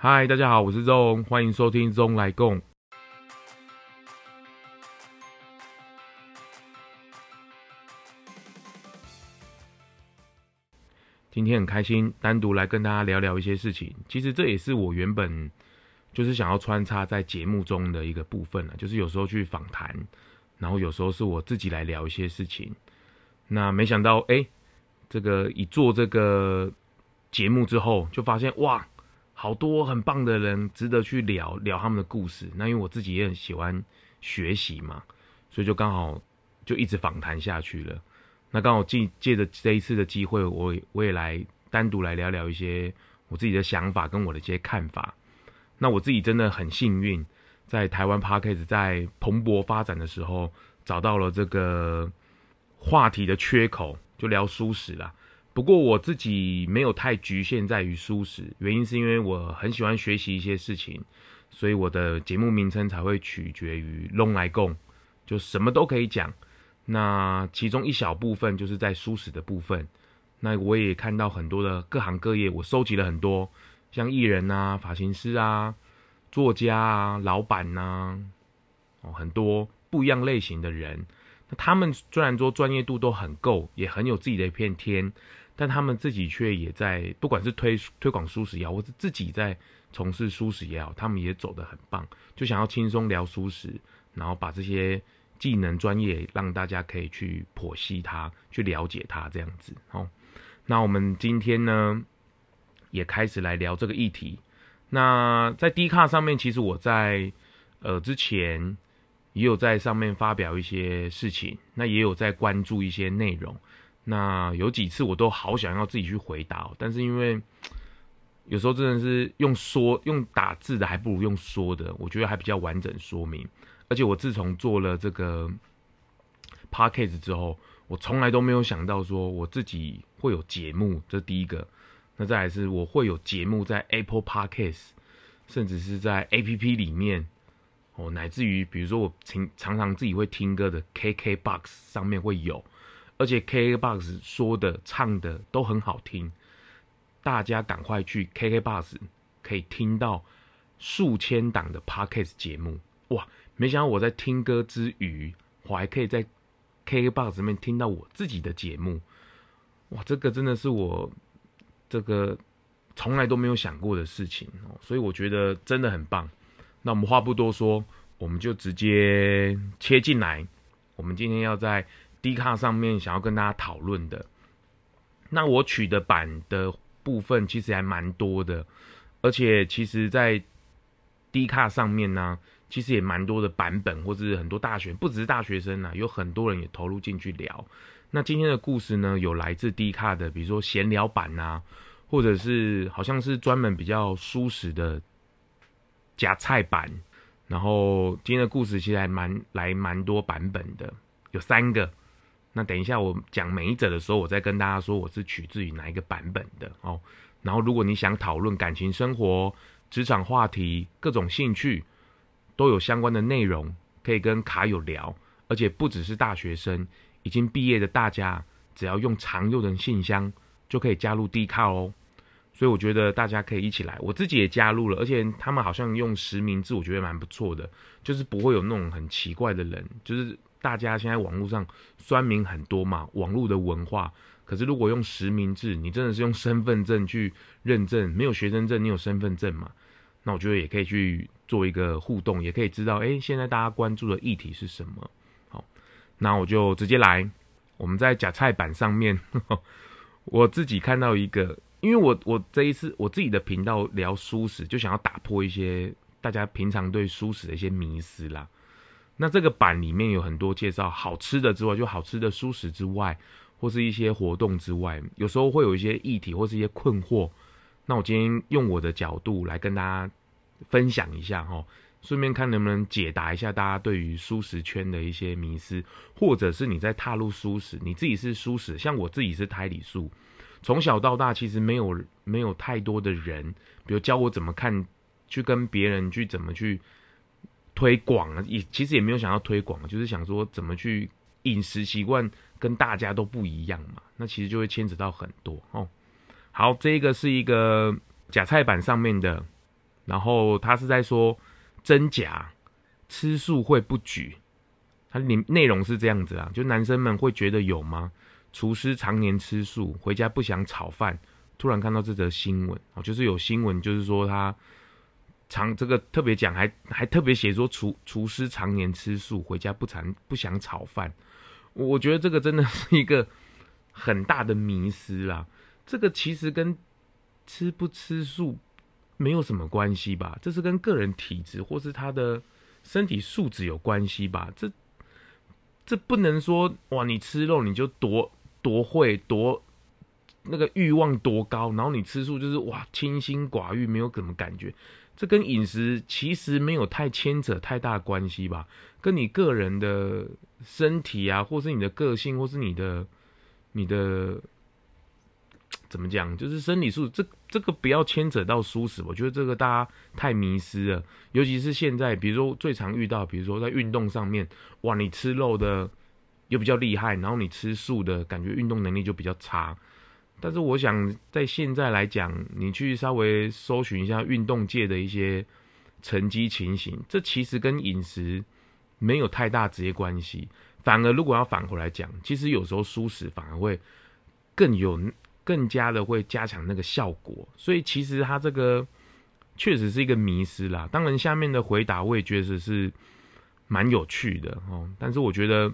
嗨，大家好，我是 ZO 欢迎收听 ZO 来共。今天很开心，单独来跟大家聊聊一些事情。其实这也是我原本就是想要穿插在节目中的一个部分了，就是有时候去访谈，然后有时候是我自己来聊一些事情。那没想到，哎，这个一做这个节目之后，就发现哇，好多很棒的人值得去聊聊他们的故事。那因为我自己也很喜欢学习嘛，所以就刚好就一直访谈下去了。那刚好借借着这一次的机会，我我也来单独来聊聊一些我自己的想法跟我的一些看法。那我自己真的很幸运，在台湾 Podcast 在蓬勃发展的时候，找到了这个话题的缺口，就聊书史啦。不过我自己没有太局限在于舒适，原因是因为我很喜欢学习一些事情，所以我的节目名称才会取决于 ZONG 来共，就什么都可以讲。那其中一小部分就是在舒适的部分，那我也看到很多的各行各业，我收集了很多，像艺人啊、发型师啊、作家啊、老板呐、哦，很多不一样类型的人。那他们虽然说专业度都很够，也很有自己的一片天，但他们自己却也在，不管是推推广蔬食也好，或是自己在从事蔬食也好，他们也走得很棒，就想要轻松聊蔬食，然后把这些。技能专业，让大家可以去剖析它，去了解它，这样子。好，那我们今天呢，也开始来聊这个议题。那在 D 卡上面，其实我在呃之前也有在上面发表一些事情，那也有在关注一些内容。那有几次我都好想要自己去回答，但是因为有时候真的是用说用打字的，还不如用说的，我觉得还比较完整说明。而且我自从做了这个 Podcast 之后，我从来都没有想到说我自己会有节目，这第一个。那再来是我会有节目在 Apple Podcast，甚至是在 APP 里面哦，乃至于比如说我常常常自己会听歌的 KKBox 上面会有，而且 KKBox 说的唱的都很好听，大家赶快去 KKBox 可以听到数千档的 Podcast 节目，哇！没想到我在听歌之余，我还可以在 KKBOX 里面听到我自己的节目，哇，这个真的是我这个从来都没有想过的事情哦，所以我觉得真的很棒。那我们话不多说，我们就直接切进来。我们今天要在 D 卡上面想要跟大家讨论的，那我取的版的部分其实还蛮多的，而且其实在 D 卡上面呢。其实也蛮多的版本，或是很多大学，不只是大学生啊，有很多人也投入进去聊。那今天的故事呢，有来自 D 卡的，比如说闲聊版啊，或者是好像是专门比较舒适的夹菜版。然后今天的故事其实还蛮来蛮多版本的，有三个。那等一下我讲每一者的时候，我再跟大家说我是取自于哪一个版本的哦。然后如果你想讨论感情生活、职场话题、各种兴趣。都有相关的内容可以跟卡友聊，而且不只是大学生，已经毕业的大家，只要用常用的信箱就可以加入 D 卡哦。所以我觉得大家可以一起来，我自己也加入了，而且他们好像用实名制，我觉得蛮不错的，就是不会有那种很奇怪的人。就是大家现在网络上酸民很多嘛，网络的文化，可是如果用实名制，你真的是用身份证去认证，没有学生证，你有身份证嘛？那我觉得也可以去。做一个互动，也可以知道，哎，现在大家关注的议题是什么？好，那我就直接来。我们在夹菜板上面呵 呵，我自己看到一个，因为我我这一次我自己的频道聊蔬食，就想要打破一些大家平常对蔬食的一些迷思啦。那这个版里面有很多介绍好吃的之外，就好吃的蔬食之外，或是一些活动之外，有时候会有一些议题或是一些困惑。那我今天用我的角度来跟大家。分享一下哈，顺便看能不能解答一下大家对于蔬食圈的一些迷思，或者是你在踏入蔬食，你自己是蔬食，像我自己是胎里素，从小到大其实没有没有太多的人，比如教我怎么看，去跟别人去怎么去推广啊，也其实也没有想要推广，就是想说怎么去饮食习惯跟大家都不一样嘛，那其实就会牵扯到很多哦。好，这个是一个假菜板上面的。然后他是在说真假吃素会不举，它里内容是这样子啊，就男生们会觉得有吗？厨师常年吃素，回家不想炒饭，突然看到这则新闻哦，就是有新闻，就是说他常这个特别讲，还还特别写说厨厨师常年吃素，回家不常不想炒饭，我觉得这个真的是一个很大的迷失啦。这个其实跟吃不吃素没有什么关系吧？这是跟个人体质或是他的身体素质有关系吧？这这不能说哇，你吃肉你就多多会多那个欲望多高，然后你吃素就是哇清心寡欲，没有什么感觉。这跟饮食其实没有太牵扯太大关系吧？跟你个人的身体啊，或是你的个性，或是你的你的。怎么讲？就是生理素质，这这个不要牵扯到舒适，我觉得这个大家太迷失了。尤其是现在，比如说最常遇到，比如说在运动上面，哇，你吃肉的又比较厉害，然后你吃素的感觉运动能力就比较差。但是我想在现在来讲，你去稍微搜寻一下运动界的一些成绩情形，这其实跟饮食没有太大直接关系。反而如果要反过来讲，其实有时候蔬食反而会更有。更加的会加强那个效果，所以其实它这个确实是一个迷思啦。当然，下面的回答我也觉得是蛮有趣的哦。但是我觉得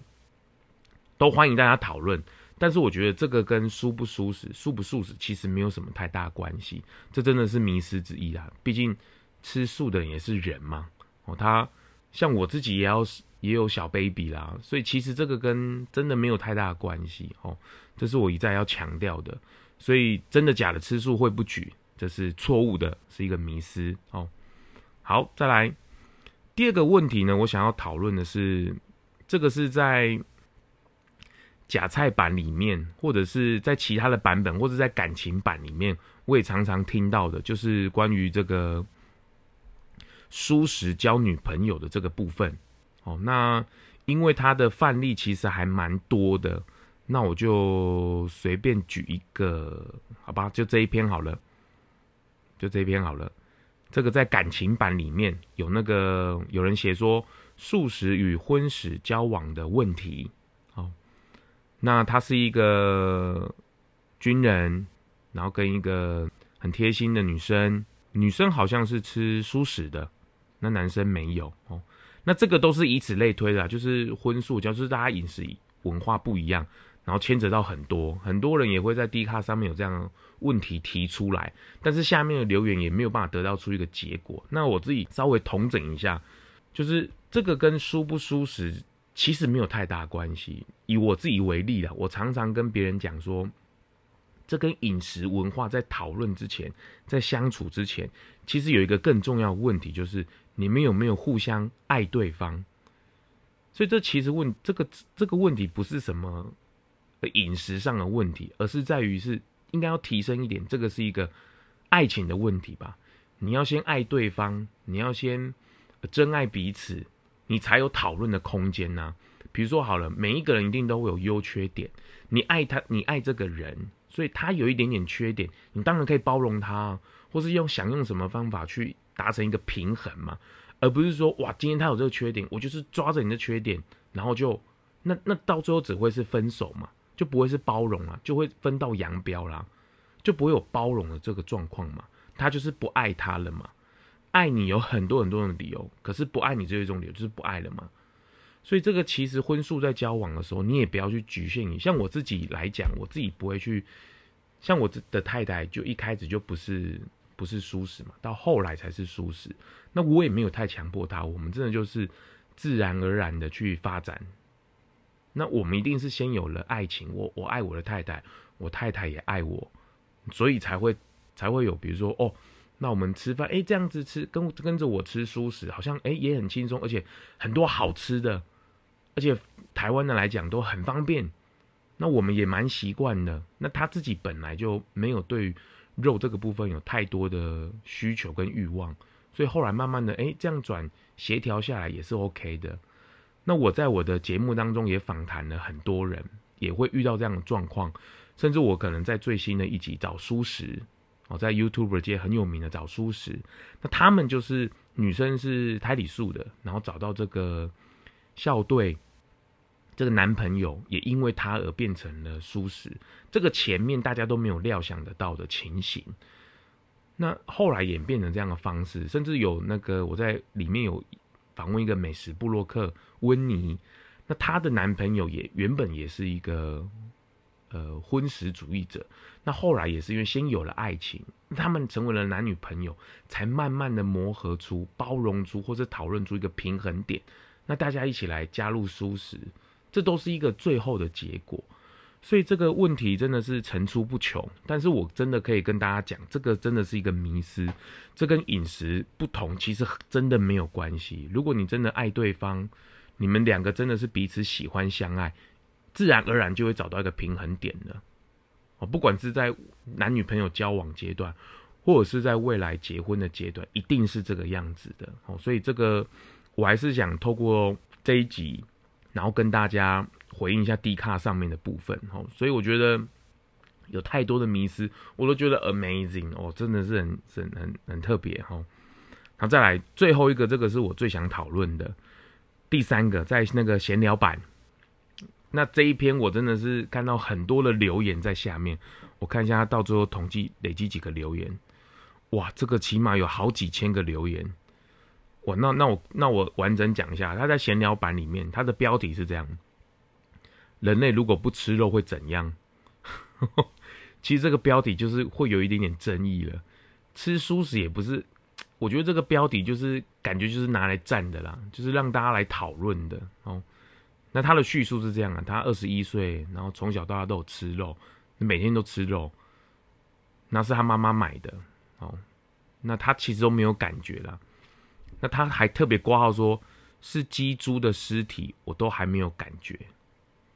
都欢迎大家讨论。但是我觉得这个跟舒不舒适、素不素食其实没有什么太大关系。这真的是迷思之一啦。毕竟吃素的也是人嘛。哦，他像我自己也要也有小 baby 啦，所以其实这个跟真的没有太大关系哦。这是我一再要强调的。所以真的假的吃素会不举，这是错误的，是一个迷思哦。好，再来第二个问题呢，我想要讨论的是，这个是在假菜版里面，或者是在其他的版本，或者在感情版里面，我也常常听到的，就是关于这个素食交女朋友的这个部分哦。那因为它的范例其实还蛮多的。那我就随便举一个，好吧，就这一篇好了，就这一篇好了。这个在感情版里面有那个有人写说素食与荤食交往的问题，那他是一个军人，然后跟一个很贴心的女生，女生好像是吃素食的，那男生没有哦。那这个都是以此类推的，就是荤素，就是大家饮食文化不一样。然后牵扯到很多，很多人也会在 D 卡上面有这样问题提出来，但是下面的留言也没有办法得到出一个结果。那我自己稍微统整一下，就是这个跟蔬不蔬食其实没有太大关系。以我自己为例啦，我常常跟别人讲说，这跟饮食文化在讨论之前，在相处之前，其实有一个更重要的问题，就是你们有没有互相爱对方。所以这其实问这个这个问题不是什么。饮食上的问题，而是在于是应该要提升一点，这个是一个爱情的问题吧？你要先爱对方，你要先真爱彼此，你才有讨论的空间呐、啊。比如说好了，每一个人一定都会有优缺点，你爱他，你爱这个人，所以他有一点点缺点，你当然可以包容他，或是用想用什么方法去达成一个平衡嘛，而不是说哇，今天他有这个缺点，我就是抓着你的缺点，然后就那那到最后只会是分手嘛。就不会是包容了，就会分道扬镳啦，就不会有包容的这个状况嘛。他就是不爱他了嘛。爱你有很多很多的理由，可是不爱你这一种理由就是不爱了嘛。所以这个其实荤素在交往的时候，你也不要去局限你。像我自己来讲，我自己不会去，像我的太太就一开始就不是不是舒适嘛，到后来才是舒适。那我也没有太强迫她，我们真的就是自然而然的去发展。那我们一定是先有了爱情，我我爱我的太太，我太太也爱我，所以才会才会有，比如说哦，那我们吃饭，哎，这样子吃，跟跟着我吃蔬食，好像哎也很轻松，而且很多好吃的，而且台湾的来讲都很方便，那我们也蛮习惯的。那他自己本来就没有对肉这个部分有太多的需求跟欲望，所以后来慢慢的，哎，这样转协调下来也是 OK 的。那我在我的节目当中也访谈了很多人，也会遇到这样的状况，甚至我可能在最新的一集找蔬食哦，在 YouTuber 界很有名的找蔬食，那他们就是女生是胎里素的，然后找到这个校队这个男朋友，也因为他而变成了蔬食，这个前面大家都没有料想得到的情形。那后来演变成这样的方式，甚至有那个我在里面有访问一个美食部落客温妮，那她的男朋友也原本也是一个。呃，荤食主义者，那后来也是因为先有了爱情，他们成为了男女朋友，才慢慢的磨合出、包容出或者讨论出一个平衡点。那大家一起来加入蔬食，这都是一个最后的结果。所以这个问题真的是层出不穷。但是我真的可以跟大家讲，这个真的是一个迷思，这跟饮食不同其实真的没有关系。如果你真的爱对方，你们两个真的是彼此喜欢相爱。自然而然就会找到一个平衡点了，哦，不管是在男女朋友交往阶段，或者是在未来结婚的阶段，一定是这个样子的哦。所以这个我还是想透过这一集，然后跟大家回应一下 D 卡上面的部分哦。所以我觉得有太多的迷失，我都觉得 amazing 哦，真的是很很很很特别哈。然后再来最后一个，这个是我最想讨论的第三个，在那个闲聊版。那这一篇我真的是看到很多的留言在下面，我看一下他到最后统计累积几个留言，哇，这个起码有好几千个留言，哇，那那我那我完整讲一下，他在闲聊版里面，他的标题是这样：人类如果不吃肉会怎样？其实这个标题就是会有一点点争议了。吃素食也不是，我觉得这个标题就是感觉就是拿来战的啦，就是让大家来讨论的哦。那他的叙述是这样啊，他二十一岁，然后从小到大都有吃肉，每天都吃肉，那是他妈妈买的哦。那他其实都没有感觉啦。那他还特别挂号说，是鸡猪的尸体，我都还没有感觉。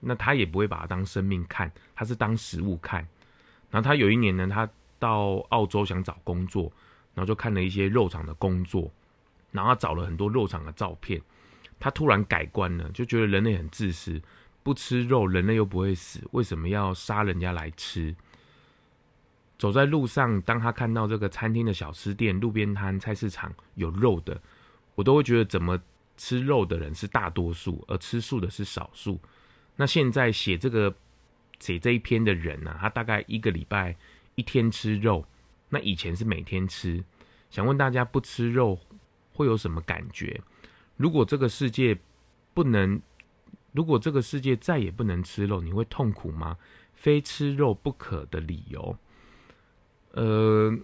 那他也不会把它当生命看，他是当食物看。然后他有一年呢，他到澳洲想找工作，然后就看了一些肉场的工作，然后他找了很多肉场的照片。他突然改观了，就觉得人类很自私，不吃肉，人类又不会死，为什么要杀人家来吃？走在路上，当他看到这个餐厅的小吃店、路边摊、菜市场有肉的，我都会觉得，怎么吃肉的人是大多数，而吃素的是少数？那现在写这个写这一篇的人呢、他大概一个礼拜一天吃肉，那以前是每天吃。想问大家，不吃肉会有什么感觉？如果这个世界不能，如果这个世界再也不能吃肉，你会痛苦吗？非吃肉不可的理由，呃，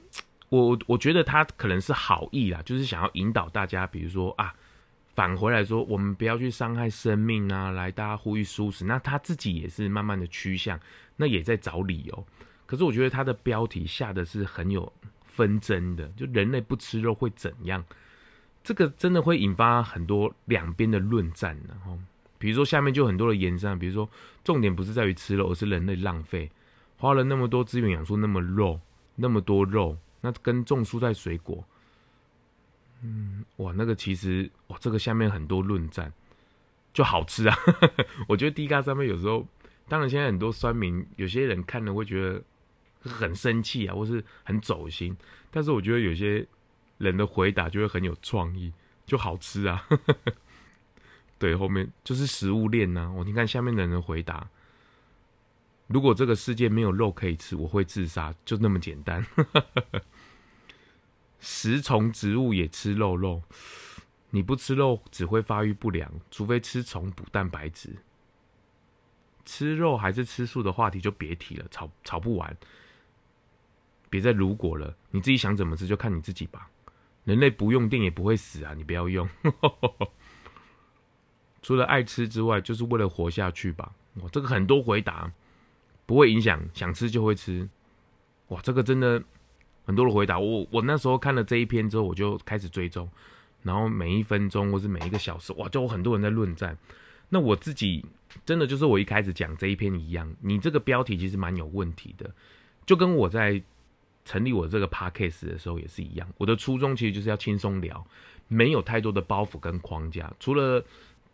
我我觉得他可能是好意啦，就是想要引导大家，比如说啊，返回来说，我们不要去伤害生命啊，来大家呼吁蔬食。那他自己也是慢慢的趋向，那也在找理由。可是我觉得他的标题下的是很有纷争的，就人类不吃肉会怎样？这个真的会引发很多两边的论战，然后，比如说下面就很多的延伸，比如说重点不是在于吃肉，而是人类浪费，花了那么多资源养出那么肉，那么多肉，那跟种蔬菜水果，嗯，哇，那个其实哇，这个下面很多论战，就好吃啊，我觉得低卡上面有时候，当然现在很多酸民，有些人看了会觉得很生气啊，或是很走心，但是我觉得有些。人的回答就会很有创意，就好吃啊！对，后面就是食物链呐、啊。我你看下面的人回答，如果这个世界没有肉可以吃，我会自杀，就那么简单。食虫植物也吃肉肉，你不吃肉只会发育不良，除非吃虫补蛋白质。吃肉还是吃素的话题就别提了，吵吵不完。别再如果了，你自己想怎么吃就看你自己吧。人类不用电也不会死啊！你不要用，除了爱吃之外，就是为了活下去吧。哇，这个很多回答不会影响，想吃就会吃。哇，这个真的很多的回答。我我那时候看了这一篇之后，我就开始追踪，然后每一分钟或是每一个小时，哇，就有很多人在论战。那我自己真的就是我一开始讲这一篇一样，你这个标题其实蛮有问题的，就跟我在。成立我这个 podcast 的时候也是一样，我的初衷其实就是要轻松聊，没有太多的包袱跟框架。除了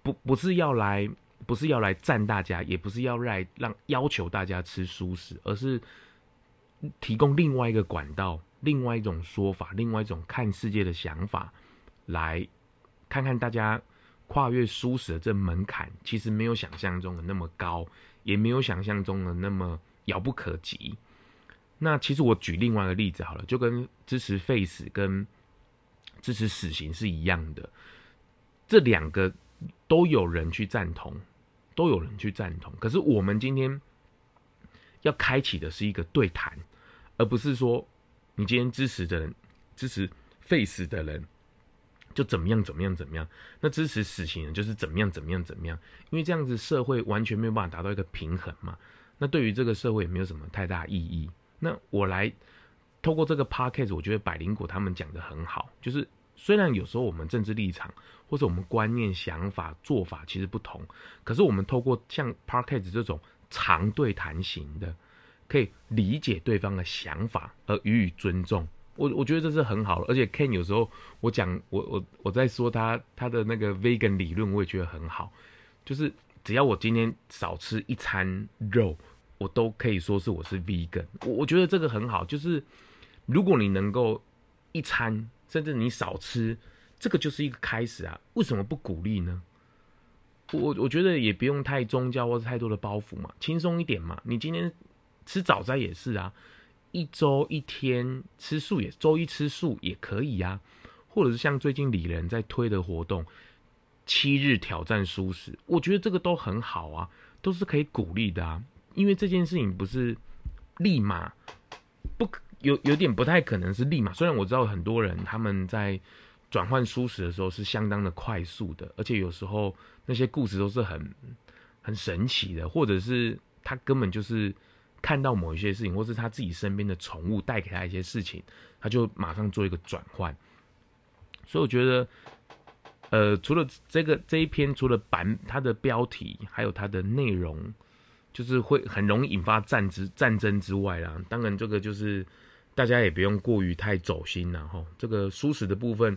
不不是要来，不是要来赞大家，也不是要来让要求大家吃蔬食，而是提供另外一个管道，另外一种说法，另外一种看世界的想法，来看看大家跨越蔬食的这门槛，其实没有想象中的那么高，也没有想象中的那么遥不可及。那其实我举另外一个例子好了，就跟支持废死跟支持死刑是一样的，这两个都有人去赞同，都有人去赞同。可是我们今天要开启的是一个对谈，而不是说你今天支持的人支持废死的人就怎么样怎么样怎么样，那支持死刑人就是怎么样怎么样怎么样，因为这样子社会完全没有办法达到一个平衡嘛。那对于这个社会也没有什么太大意义。那我来透过这个 podcast，我觉得百灵果他们讲得很好，就是虽然有时候我们政治立场或者我们观念、想法、做法其实不同，可是我们透过像 podcast 这种长对谈型的，可以理解对方的想法而予以尊重。我我觉得这是很好的，而且 Ken 有时候我讲我我我在说他他的那个 vegan 理论，我也觉得很好，就是只要我今天少吃一餐肉。我都可以说是我是 vegan，我我觉得这个很好，就是如果你能够一餐，甚至你少吃，这个就是一个开始啊。为什么不鼓励呢？我我觉得也不用太宗教或者太多的包袱嘛，轻松一点嘛。你今天吃早餐也是啊，一周一天吃素也，周一吃素也可以呀，啊。或者是像最近李仁在推的活动，七日挑战蔬食，我觉得这个都很好啊，都是可以鼓励的啊。因为这件事情不是立马不有有点不太可能是立马，虽然我知道很多人他们在转换蔬食的时候是相当的快速的，而且有时候那些故事都是很很神奇的，或者是他根本就是看到某一些事情，或是他自己身边的宠物带给他一些事情，他就马上做一个转换。所以我觉得，呃，除了这个这一篇，除了版它的标题，还有它的内容。就是会很容易引发战之战争之外啦，当然这个就是大家也不用过于太走心啦哈。这个蔬食的部分，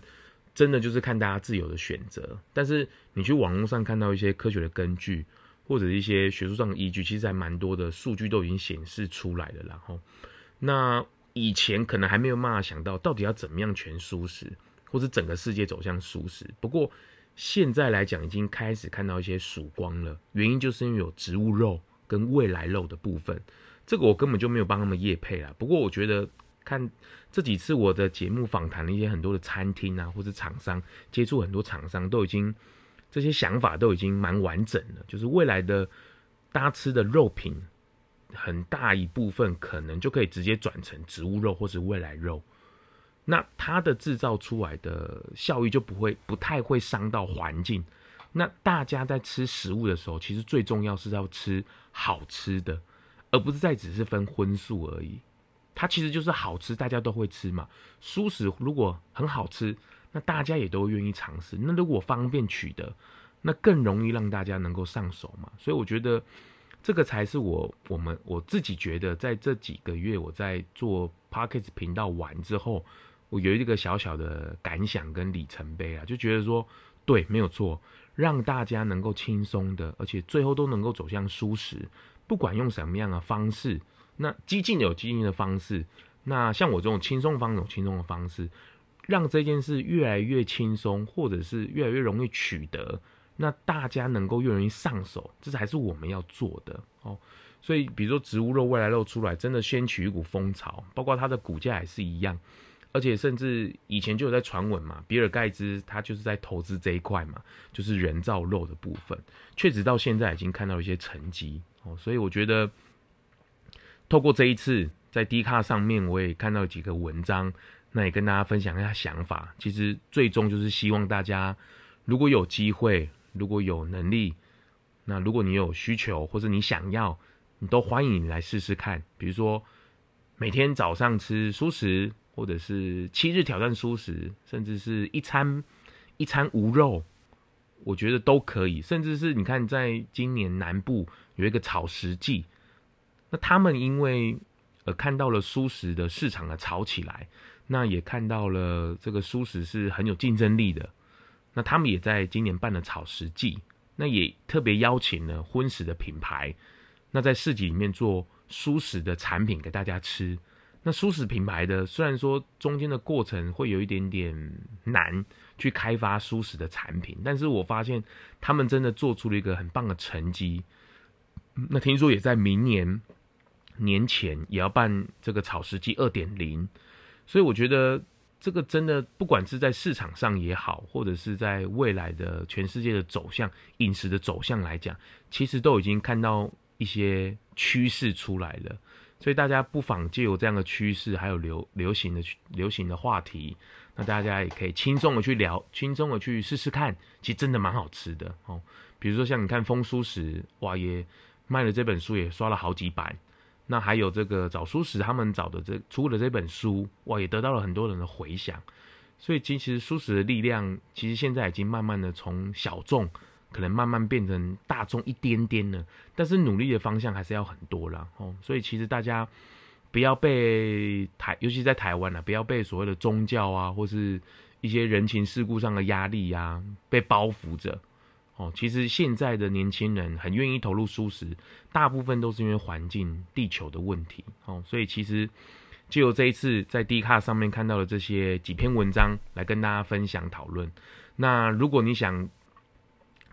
真的就是看大家自由的选择。但是你去网络上看到一些科学的根据，或者一些学术上的依据，其实还蛮多的数据都已经显示出来了。然后，那以前可能还没有办法想到到底要怎么样全蔬食，或者整个世界走向蔬食。不过现在来讲，已经开始看到一些曙光了。原因就是因为有植物肉。跟未来肉的部分，这个我根本就没有帮他们业配啦。不过我觉得看这几次我的节目访谈了一些很多的餐厅啊，或者厂商，接触很多厂商，都已经这些想法都已经蛮完整了。就是未来的大家吃的肉品，很大一部分可能就可以直接转成植物肉或是未来肉。那它的制造出来的效益就不会不太会伤到环境。那大家在吃食物的时候，其实最重要是要吃好吃的，而不是再只是分荤素而已。它其实就是好吃，大家都会吃嘛。蔬食如果很好吃，那大家也都愿意尝试。那如果方便取得，那更容易让大家能够上手嘛。所以我觉得这个才是我我们我自己觉得，在这几个月我在做 Podcast 频道完之后，我有一个小小的感想跟里程碑啊，就觉得说，对，没有错。让大家能够轻松的，而且最后都能够走向舒适，不管用什么样的方式，那激进有激进的方式，那像我这种轻松方有轻松的方式，让这件事越来越轻松，或者是越来越容易取得，那大家能够越容易上手，这才是我们要做的哦。所以，比如说植物肉、未来肉出来，真的掀起一股风潮，包括它的股价也是一样。而且甚至以前就有在传闻嘛，比尔盖茨他就是在投资这一块嘛，就是人造肉的部分，确实到现在已经看到一些成绩哦，所以我觉得透过这一次在 D 卡上面，我也看到几个文章，那也跟大家分享一下想法。其实最终就是希望大家如果有机会，如果有能力，那如果你有需求或者你想要，你都欢迎你来试试看。比如说每天早上吃蔬食。或者是七日挑战蔬食，甚至是一餐一餐无肉，我觉得都可以。甚至是你看，在今年南部有一个草食季，那他们因为呃看到了蔬食的市场的炒起来，那也看到了这个蔬食是很有竞争力的，那他们也在今年办了草食季，那也特别邀请了荤食的品牌，那在市集里面做蔬食的产品给大家吃。那蔬食品牌的虽然说中间的过程会有一点点难去开发蔬食的产品，但是我发现他们真的做出了一个很棒的成绩。那听说也在明年年前也要办这个草食季二点零，所以我觉得。这个真的，不管是在市场上也好，或者是在未来的全世界的走向、饮食的走向来讲，其实都已经看到一些趋势出来了。所以大家不妨借由这样的趋势，还有流流行的流行的话题，那大家也可以轻松的去聊，轻松的去试试看，其实真的蛮好吃的哦。比如说像你看风蔬食，哇耶，卖了这本书也刷了好几版。那还有这个找蔬食，他们找的这出了这本书，哇，也得到了很多人的回响。所以其实书食的力量，其实现在已经慢慢的从小众，可能慢慢变成大众一点点了。但是努力的方向还是要很多了哦。所以其实大家不要被台，尤其在台湾啊，不要被所谓的宗教啊，或是一些人情世故上的压力呀、被包袱着。哦，其实现在的年轻人很愿意投入蔬食，大部分都是因为环境、地球的问题。哦，所以其实就由这一次在 D 卡上面看到的这些几篇文章来跟大家分享讨论。那如果你想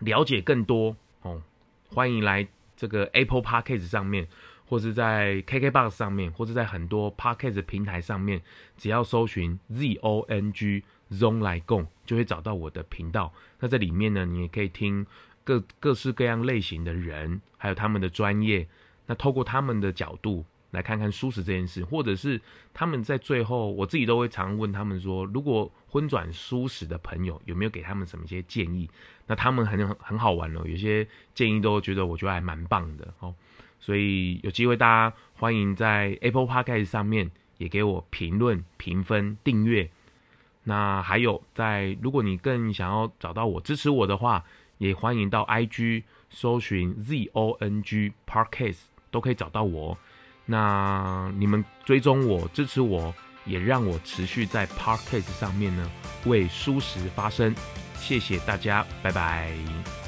了解更多，哦，欢迎来这个 Apple Podcast 上面，或是在 KKBox 上面，或是在很多 Podcast 平台上面，只要搜寻 ZONG。Zong 来共就会找到我的频道。那在里面呢，你也可以听各各式各样类型的人，还有他们的专业。那透过他们的角度来看看舒适这件事，或者是他们在最后，我自己都会常问他们说，如果婚转舒适的朋友有没有给他们什么一些建议？那他们很很好玩哦，有些建议都觉得我觉得还蛮棒的哦。所以有机会大家欢迎在 Apple Podcast 上面也给我评论、评分、订阅。那还有，在如果你更想要找到我支持我的话，也欢迎到 IG 搜寻 ZONG Podcast 都可以找到我。那你们追踪我、支持我，也让我持续在 Parkcase 上面呢为舒适发声。谢谢大家，拜拜。